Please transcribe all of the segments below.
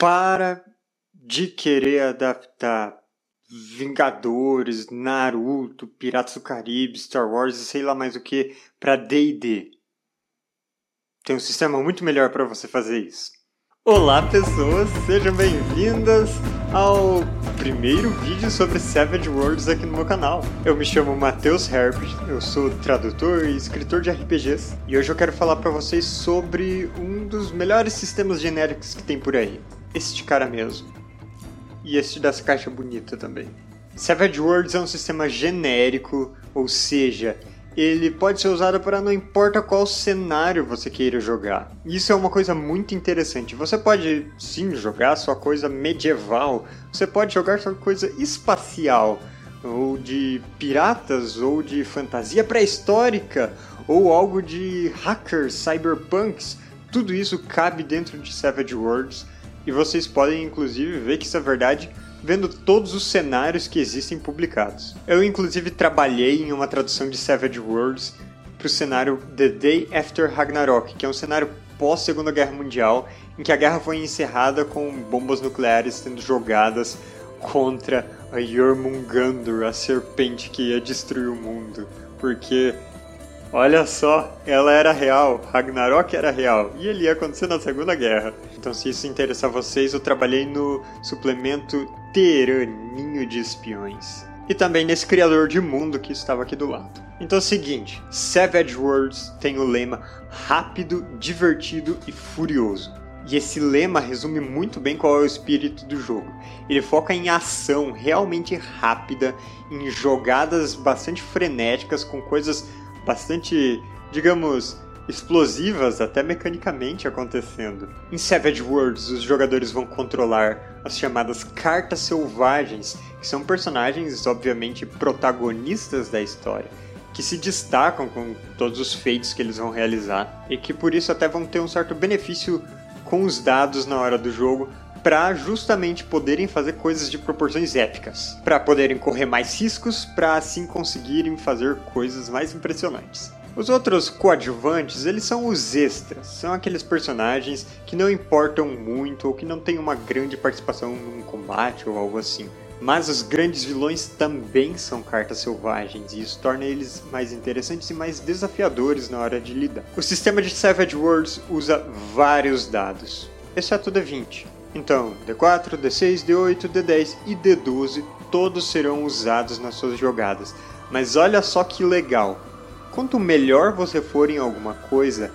para de querer adaptar Vingadores, Naruto, Piratas do Caribe, Star Wars e sei lá mais o que para D&D. Tem um sistema muito melhor para você fazer isso. Olá pessoas, sejam bem-vindas ao primeiro vídeo sobre Savage Worlds aqui no meu canal. Eu me chamo Matheus Herbert, eu sou tradutor e escritor de RPGs e hoje eu quero falar para vocês sobre um dos melhores sistemas genéricos que tem por aí. Este cara mesmo e este dessa caixa bonita também. Savage Worlds é um sistema genérico, ou seja, ele pode ser usado para não importa qual cenário você queira jogar. Isso é uma coisa muito interessante. Você pode sim jogar sua coisa medieval, você pode jogar sua coisa espacial, ou de piratas, ou de fantasia pré-histórica, ou algo de hackers, cyberpunks. Tudo isso cabe dentro de Savage Worlds e vocês podem inclusive ver que isso é verdade vendo todos os cenários que existem publicados. Eu inclusive trabalhei em uma tradução de Savage Worlds para o cenário The Day After Ragnarok, que é um cenário pós Segunda Guerra Mundial, em que a guerra foi encerrada com bombas nucleares sendo jogadas contra a Jormungandr, a serpente que ia destruir o mundo, porque Olha só, ela era real, Ragnarok era real, e ele ia acontecer na Segunda Guerra. Então, se isso interessar vocês, eu trabalhei no suplemento Teraninho de Espiões. E também nesse criador de mundo que estava aqui do lado. Então é o seguinte, Savage Worlds tem o lema rápido, divertido e furioso. E esse lema resume muito bem qual é o espírito do jogo. Ele foca em ação realmente rápida, em jogadas bastante frenéticas, com coisas bastante, digamos, explosivas até mecanicamente acontecendo. Em Savage Worlds, os jogadores vão controlar as chamadas cartas selvagens, que são personagens obviamente protagonistas da história, que se destacam com todos os feitos que eles vão realizar e que por isso até vão ter um certo benefício com os dados na hora do jogo, para justamente poderem fazer coisas de proporções épicas, para poderem correr mais riscos, para assim conseguirem fazer coisas mais impressionantes. Os outros coadjuvantes, eles são os extras, são aqueles personagens que não importam muito ou que não têm uma grande participação num combate ou algo assim. Mas os grandes vilões também são cartas selvagens, e isso torna eles mais interessantes e mais desafiadores na hora de lidar. O sistema de Savage Worlds usa vários dados, exceto D20. Então, D4, D6, D8, D10 e D12 todos serão usados nas suas jogadas. Mas olha só que legal! Quanto melhor você for em alguma coisa,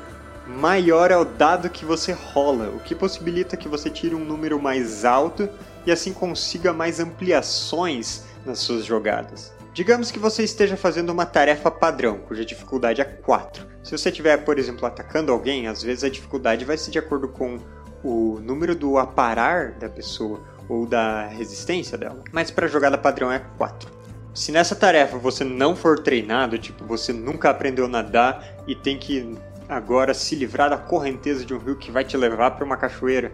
maior é o dado que você rola, o que possibilita que você tire um número mais alto e assim consiga mais ampliações nas suas jogadas. Digamos que você esteja fazendo uma tarefa padrão, cuja dificuldade é 4. Se você estiver, por exemplo, atacando alguém, às vezes a dificuldade vai ser de acordo com o número do aparar da pessoa ou da resistência dela, mas para jogada padrão é 4. Se nessa tarefa você não for treinado, tipo, você nunca aprendeu a nadar e tem que agora se livrar da correnteza de um rio que vai te levar para uma cachoeira,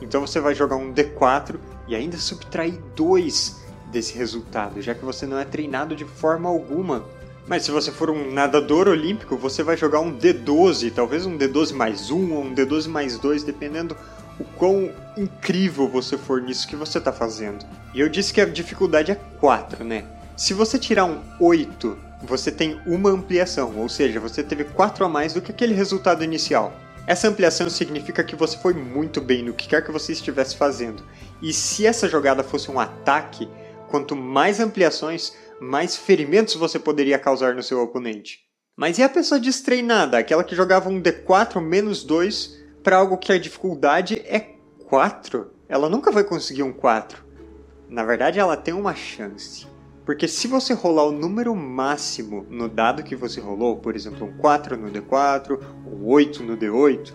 então você vai jogar um D4 e ainda subtrair 2 desse resultado, já que você não é treinado de forma alguma. Mas se você for um nadador olímpico, você vai jogar um D12, talvez um D12 mais 1 ou um D12 mais 2, dependendo o quão incrível você for nisso que você está fazendo. E eu disse que a dificuldade é 4, né? Se você tirar um 8, você tem uma ampliação, ou seja, você teve 4 a mais do que aquele resultado inicial. Essa ampliação significa que você foi muito bem no que quer que você estivesse fazendo. E se essa jogada fosse um ataque, quanto mais ampliações, mais ferimentos você poderia causar no seu oponente. Mas e a pessoa destreinada, aquela que jogava um D4 menos 2 para algo que a dificuldade é 4? Ela nunca vai conseguir um 4. Na verdade, ela tem uma chance. Porque se você rolar o número máximo no dado que você rolou, por exemplo, um 4 no D4, um 8 no D8,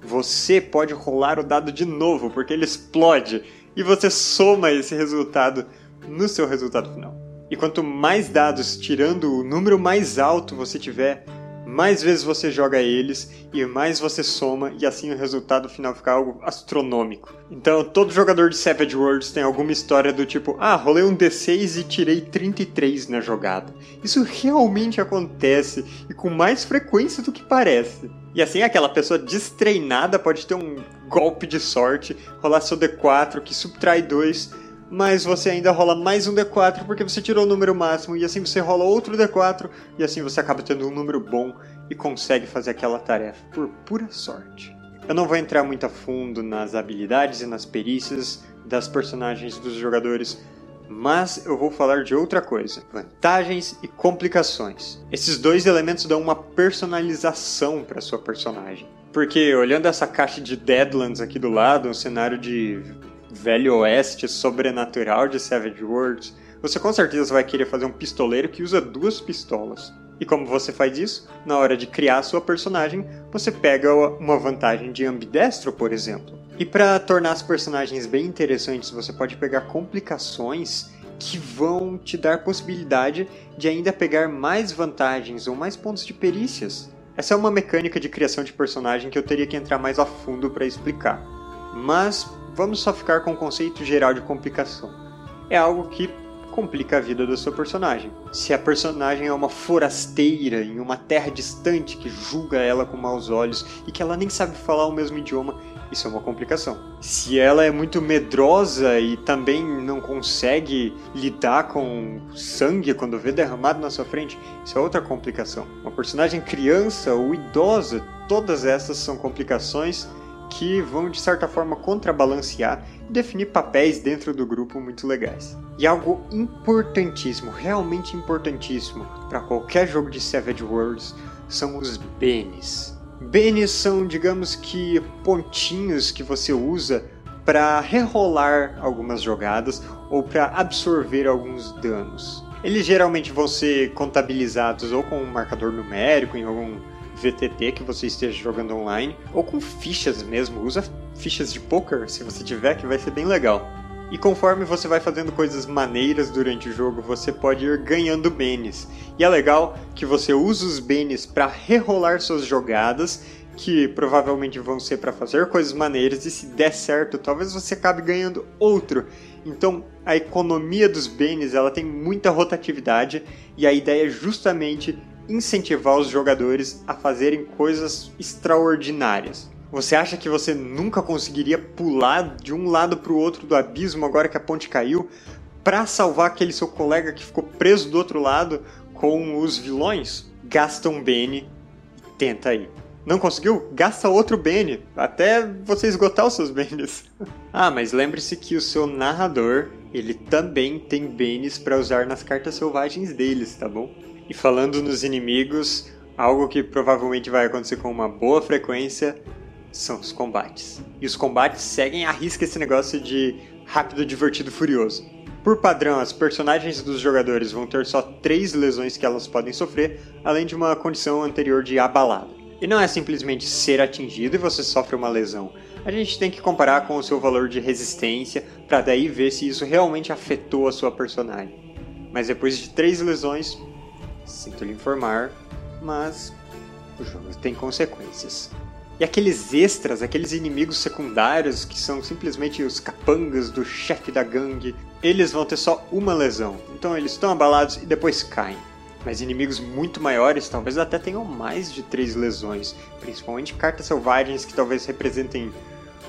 você pode rolar o dado de novo, porque ele explode, e você soma esse resultado no seu resultado final. E quanto mais dados, tirando o número mais alto você tiver, mais vezes você joga eles e mais você soma, e assim o resultado final fica algo astronômico. Então, todo jogador de Savage Worlds tem alguma história do tipo: ah, rolei um D6 e tirei 33 na jogada. Isso realmente acontece e com mais frequência do que parece. E assim, aquela pessoa destreinada pode ter um golpe de sorte, rolar seu D4 que subtrai 2, mas você ainda rola mais um D4 porque você tirou o número máximo e assim você rola outro D4 e assim você acaba tendo um número bom e consegue fazer aquela tarefa por pura sorte. Eu não vou entrar muito a fundo nas habilidades e nas perícias das personagens dos jogadores, mas eu vou falar de outra coisa: vantagens e complicações. Esses dois elementos dão uma personalização para sua personagem. Porque olhando essa caixa de Deadlands aqui do lado, um cenário de velho oeste sobrenatural de Savage Worlds, você com certeza vai querer fazer um pistoleiro que usa duas pistolas. E como você faz isso? Na hora de criar sua personagem, você pega uma vantagem de ambidestro, por exemplo. E para tornar as personagens bem interessantes, você pode pegar complicações que vão te dar possibilidade de ainda pegar mais vantagens ou mais pontos de perícias. Essa é uma mecânica de criação de personagem que eu teria que entrar mais a fundo para explicar. Mas vamos só ficar com o conceito geral de complicação. É algo que complica a vida da sua personagem. Se a personagem é uma forasteira em uma terra distante que julga ela com maus olhos e que ela nem sabe falar o mesmo idioma, isso é uma complicação. Se ela é muito medrosa e também não consegue lidar com sangue quando vê derramado na sua frente, isso é outra complicação. Uma personagem criança ou idosa, todas essas são complicações que vão de certa forma contrabalancear e definir papéis dentro do grupo muito legais. E algo importantíssimo, realmente importantíssimo para qualquer jogo de Savage Worlds são os Benes. Benes são, digamos que, pontinhos que você usa para rerolar algumas jogadas ou para absorver alguns danos. Eles geralmente vão ser contabilizados ou com um marcador numérico em algum VTT que você esteja jogando online, ou com fichas mesmo. Usa fichas de poker se você tiver, que vai ser bem legal. E conforme você vai fazendo coisas maneiras durante o jogo, você pode ir ganhando benes. E é legal que você usa os benes para rerolar suas jogadas, que provavelmente vão ser para fazer coisas maneiras, e se der certo, talvez você acabe ganhando outro. Então, a economia dos benes, ela tem muita rotatividade, e a ideia é justamente incentivar os jogadores a fazerem coisas extraordinárias. Você acha que você nunca conseguiria pular de um lado para o outro do abismo agora que a ponte caiu para salvar aquele seu colega que ficou preso do outro lado com os vilões? Gasta um Bene e tenta aí. Não conseguiu? Gasta outro Bene, até você esgotar os seus Benes. ah, mas lembre-se que o seu narrador, ele também tem Benes para usar nas cartas selvagens deles, tá bom? E falando nos inimigos, algo que provavelmente vai acontecer com uma boa frequência são os combates. E os combates seguem a risca esse negócio de rápido, divertido, furioso. Por padrão, as personagens dos jogadores vão ter só três lesões que elas podem sofrer, além de uma condição anterior de abalada. E não é simplesmente ser atingido e você sofre uma lesão. A gente tem que comparar com o seu valor de resistência para daí ver se isso realmente afetou a sua personagem. Mas depois de três lesões, Sinto lhe informar, mas o jogo tem consequências. E aqueles extras, aqueles inimigos secundários que são simplesmente os capangas do chefe da gangue, eles vão ter só uma lesão. Então eles estão abalados e depois caem. Mas inimigos muito maiores talvez até tenham mais de três lesões, principalmente cartas selvagens que talvez representem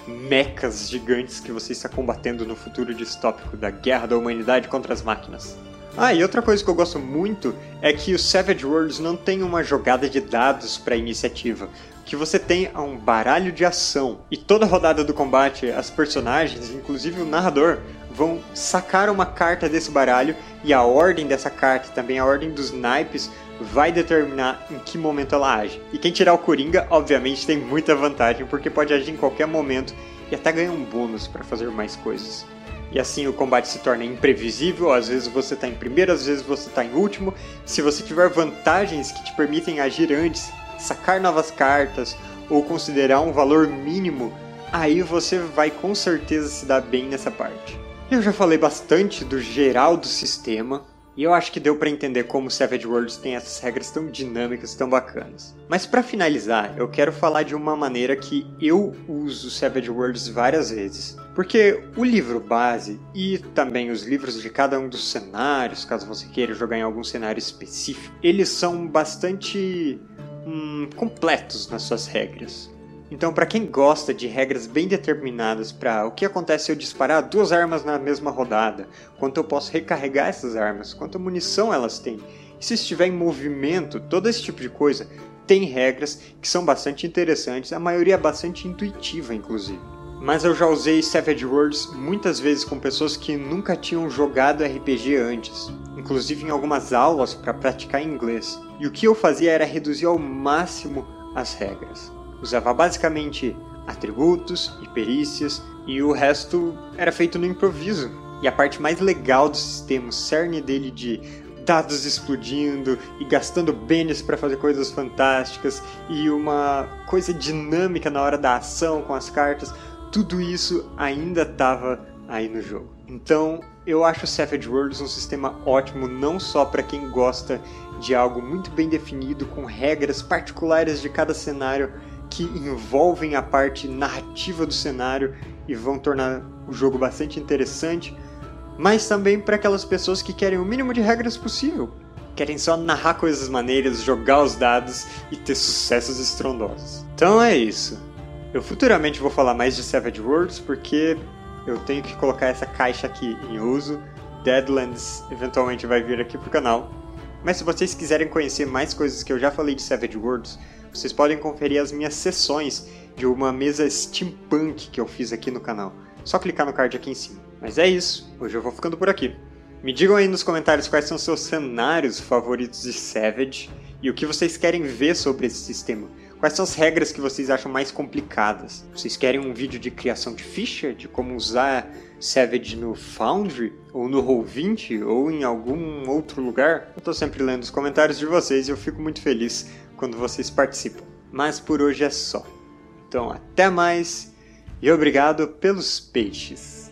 mechas gigantes que você está combatendo no futuro distópico da guerra da humanidade contra as máquinas. Ah, e outra coisa que eu gosto muito é que o Savage Worlds não tem uma jogada de dados para iniciativa. O que você tem é um baralho de ação. E toda rodada do combate, as personagens, inclusive o narrador, vão sacar uma carta desse baralho e a ordem dessa carta, também a ordem dos naipes, vai determinar em que momento ela age. E quem tirar o Coringa, obviamente, tem muita vantagem, porque pode agir em qualquer momento e até ganha um bônus para fazer mais coisas e assim o combate se torna imprevisível. Às vezes você está em primeiro, às vezes você está em último. Se você tiver vantagens que te permitem agir antes, sacar novas cartas ou considerar um valor mínimo, aí você vai com certeza se dar bem nessa parte. Eu já falei bastante do geral do sistema, e eu acho que deu para entender como Savage Worlds tem essas regras tão dinâmicas, tão bacanas. Mas para finalizar, eu quero falar de uma maneira que eu uso Savage Worlds várias vezes. Porque o livro base e também os livros de cada um dos cenários, caso você queira jogar em algum cenário específico, eles são bastante hum, completos nas suas regras. Então, para quem gosta de regras bem determinadas para o que acontece se eu disparar duas armas na mesma rodada, quanto eu posso recarregar essas armas, quanta munição elas têm, e se estiver em movimento, todo esse tipo de coisa, tem regras que são bastante interessantes, a maioria é bastante intuitiva, inclusive. Mas eu já usei Savage Worlds muitas vezes com pessoas que nunca tinham jogado RPG antes, inclusive em algumas aulas para praticar inglês. E o que eu fazia era reduzir ao máximo as regras. Usava basicamente atributos e perícias, e o resto era feito no improviso. E a parte mais legal do sistema, o cerne dele de dados explodindo e gastando bens para fazer coisas fantásticas e uma coisa dinâmica na hora da ação com as cartas, tudo isso ainda estava aí no jogo. Então, eu acho o Savage Worlds um sistema ótimo não só para quem gosta de algo muito bem definido com regras particulares de cada cenário que envolvem a parte narrativa do cenário e vão tornar o jogo bastante interessante, mas também para aquelas pessoas que querem o mínimo de regras possível. Querem só narrar coisas maneiras, jogar os dados e ter sucessos estrondosos. Então é isso. Eu futuramente vou falar mais de Savage Worlds porque eu tenho que colocar essa caixa aqui em uso. Deadlands eventualmente vai vir aqui pro canal. Mas se vocês quiserem conhecer mais coisas que eu já falei de Savage Worlds, vocês podem conferir as minhas sessões de uma mesa steampunk que eu fiz aqui no canal. Só clicar no card aqui em cima. Mas é isso, hoje eu vou ficando por aqui. Me digam aí nos comentários quais são seus cenários favoritos de Savage e o que vocês querem ver sobre esse sistema. Quais são as regras que vocês acham mais complicadas? Vocês querem um vídeo de criação de ficha, de como usar Savage no Foundry, ou no Roll20, ou em algum outro lugar? Eu estou sempre lendo os comentários de vocês e eu fico muito feliz quando vocês participam. Mas por hoje é só. Então até mais e obrigado pelos peixes.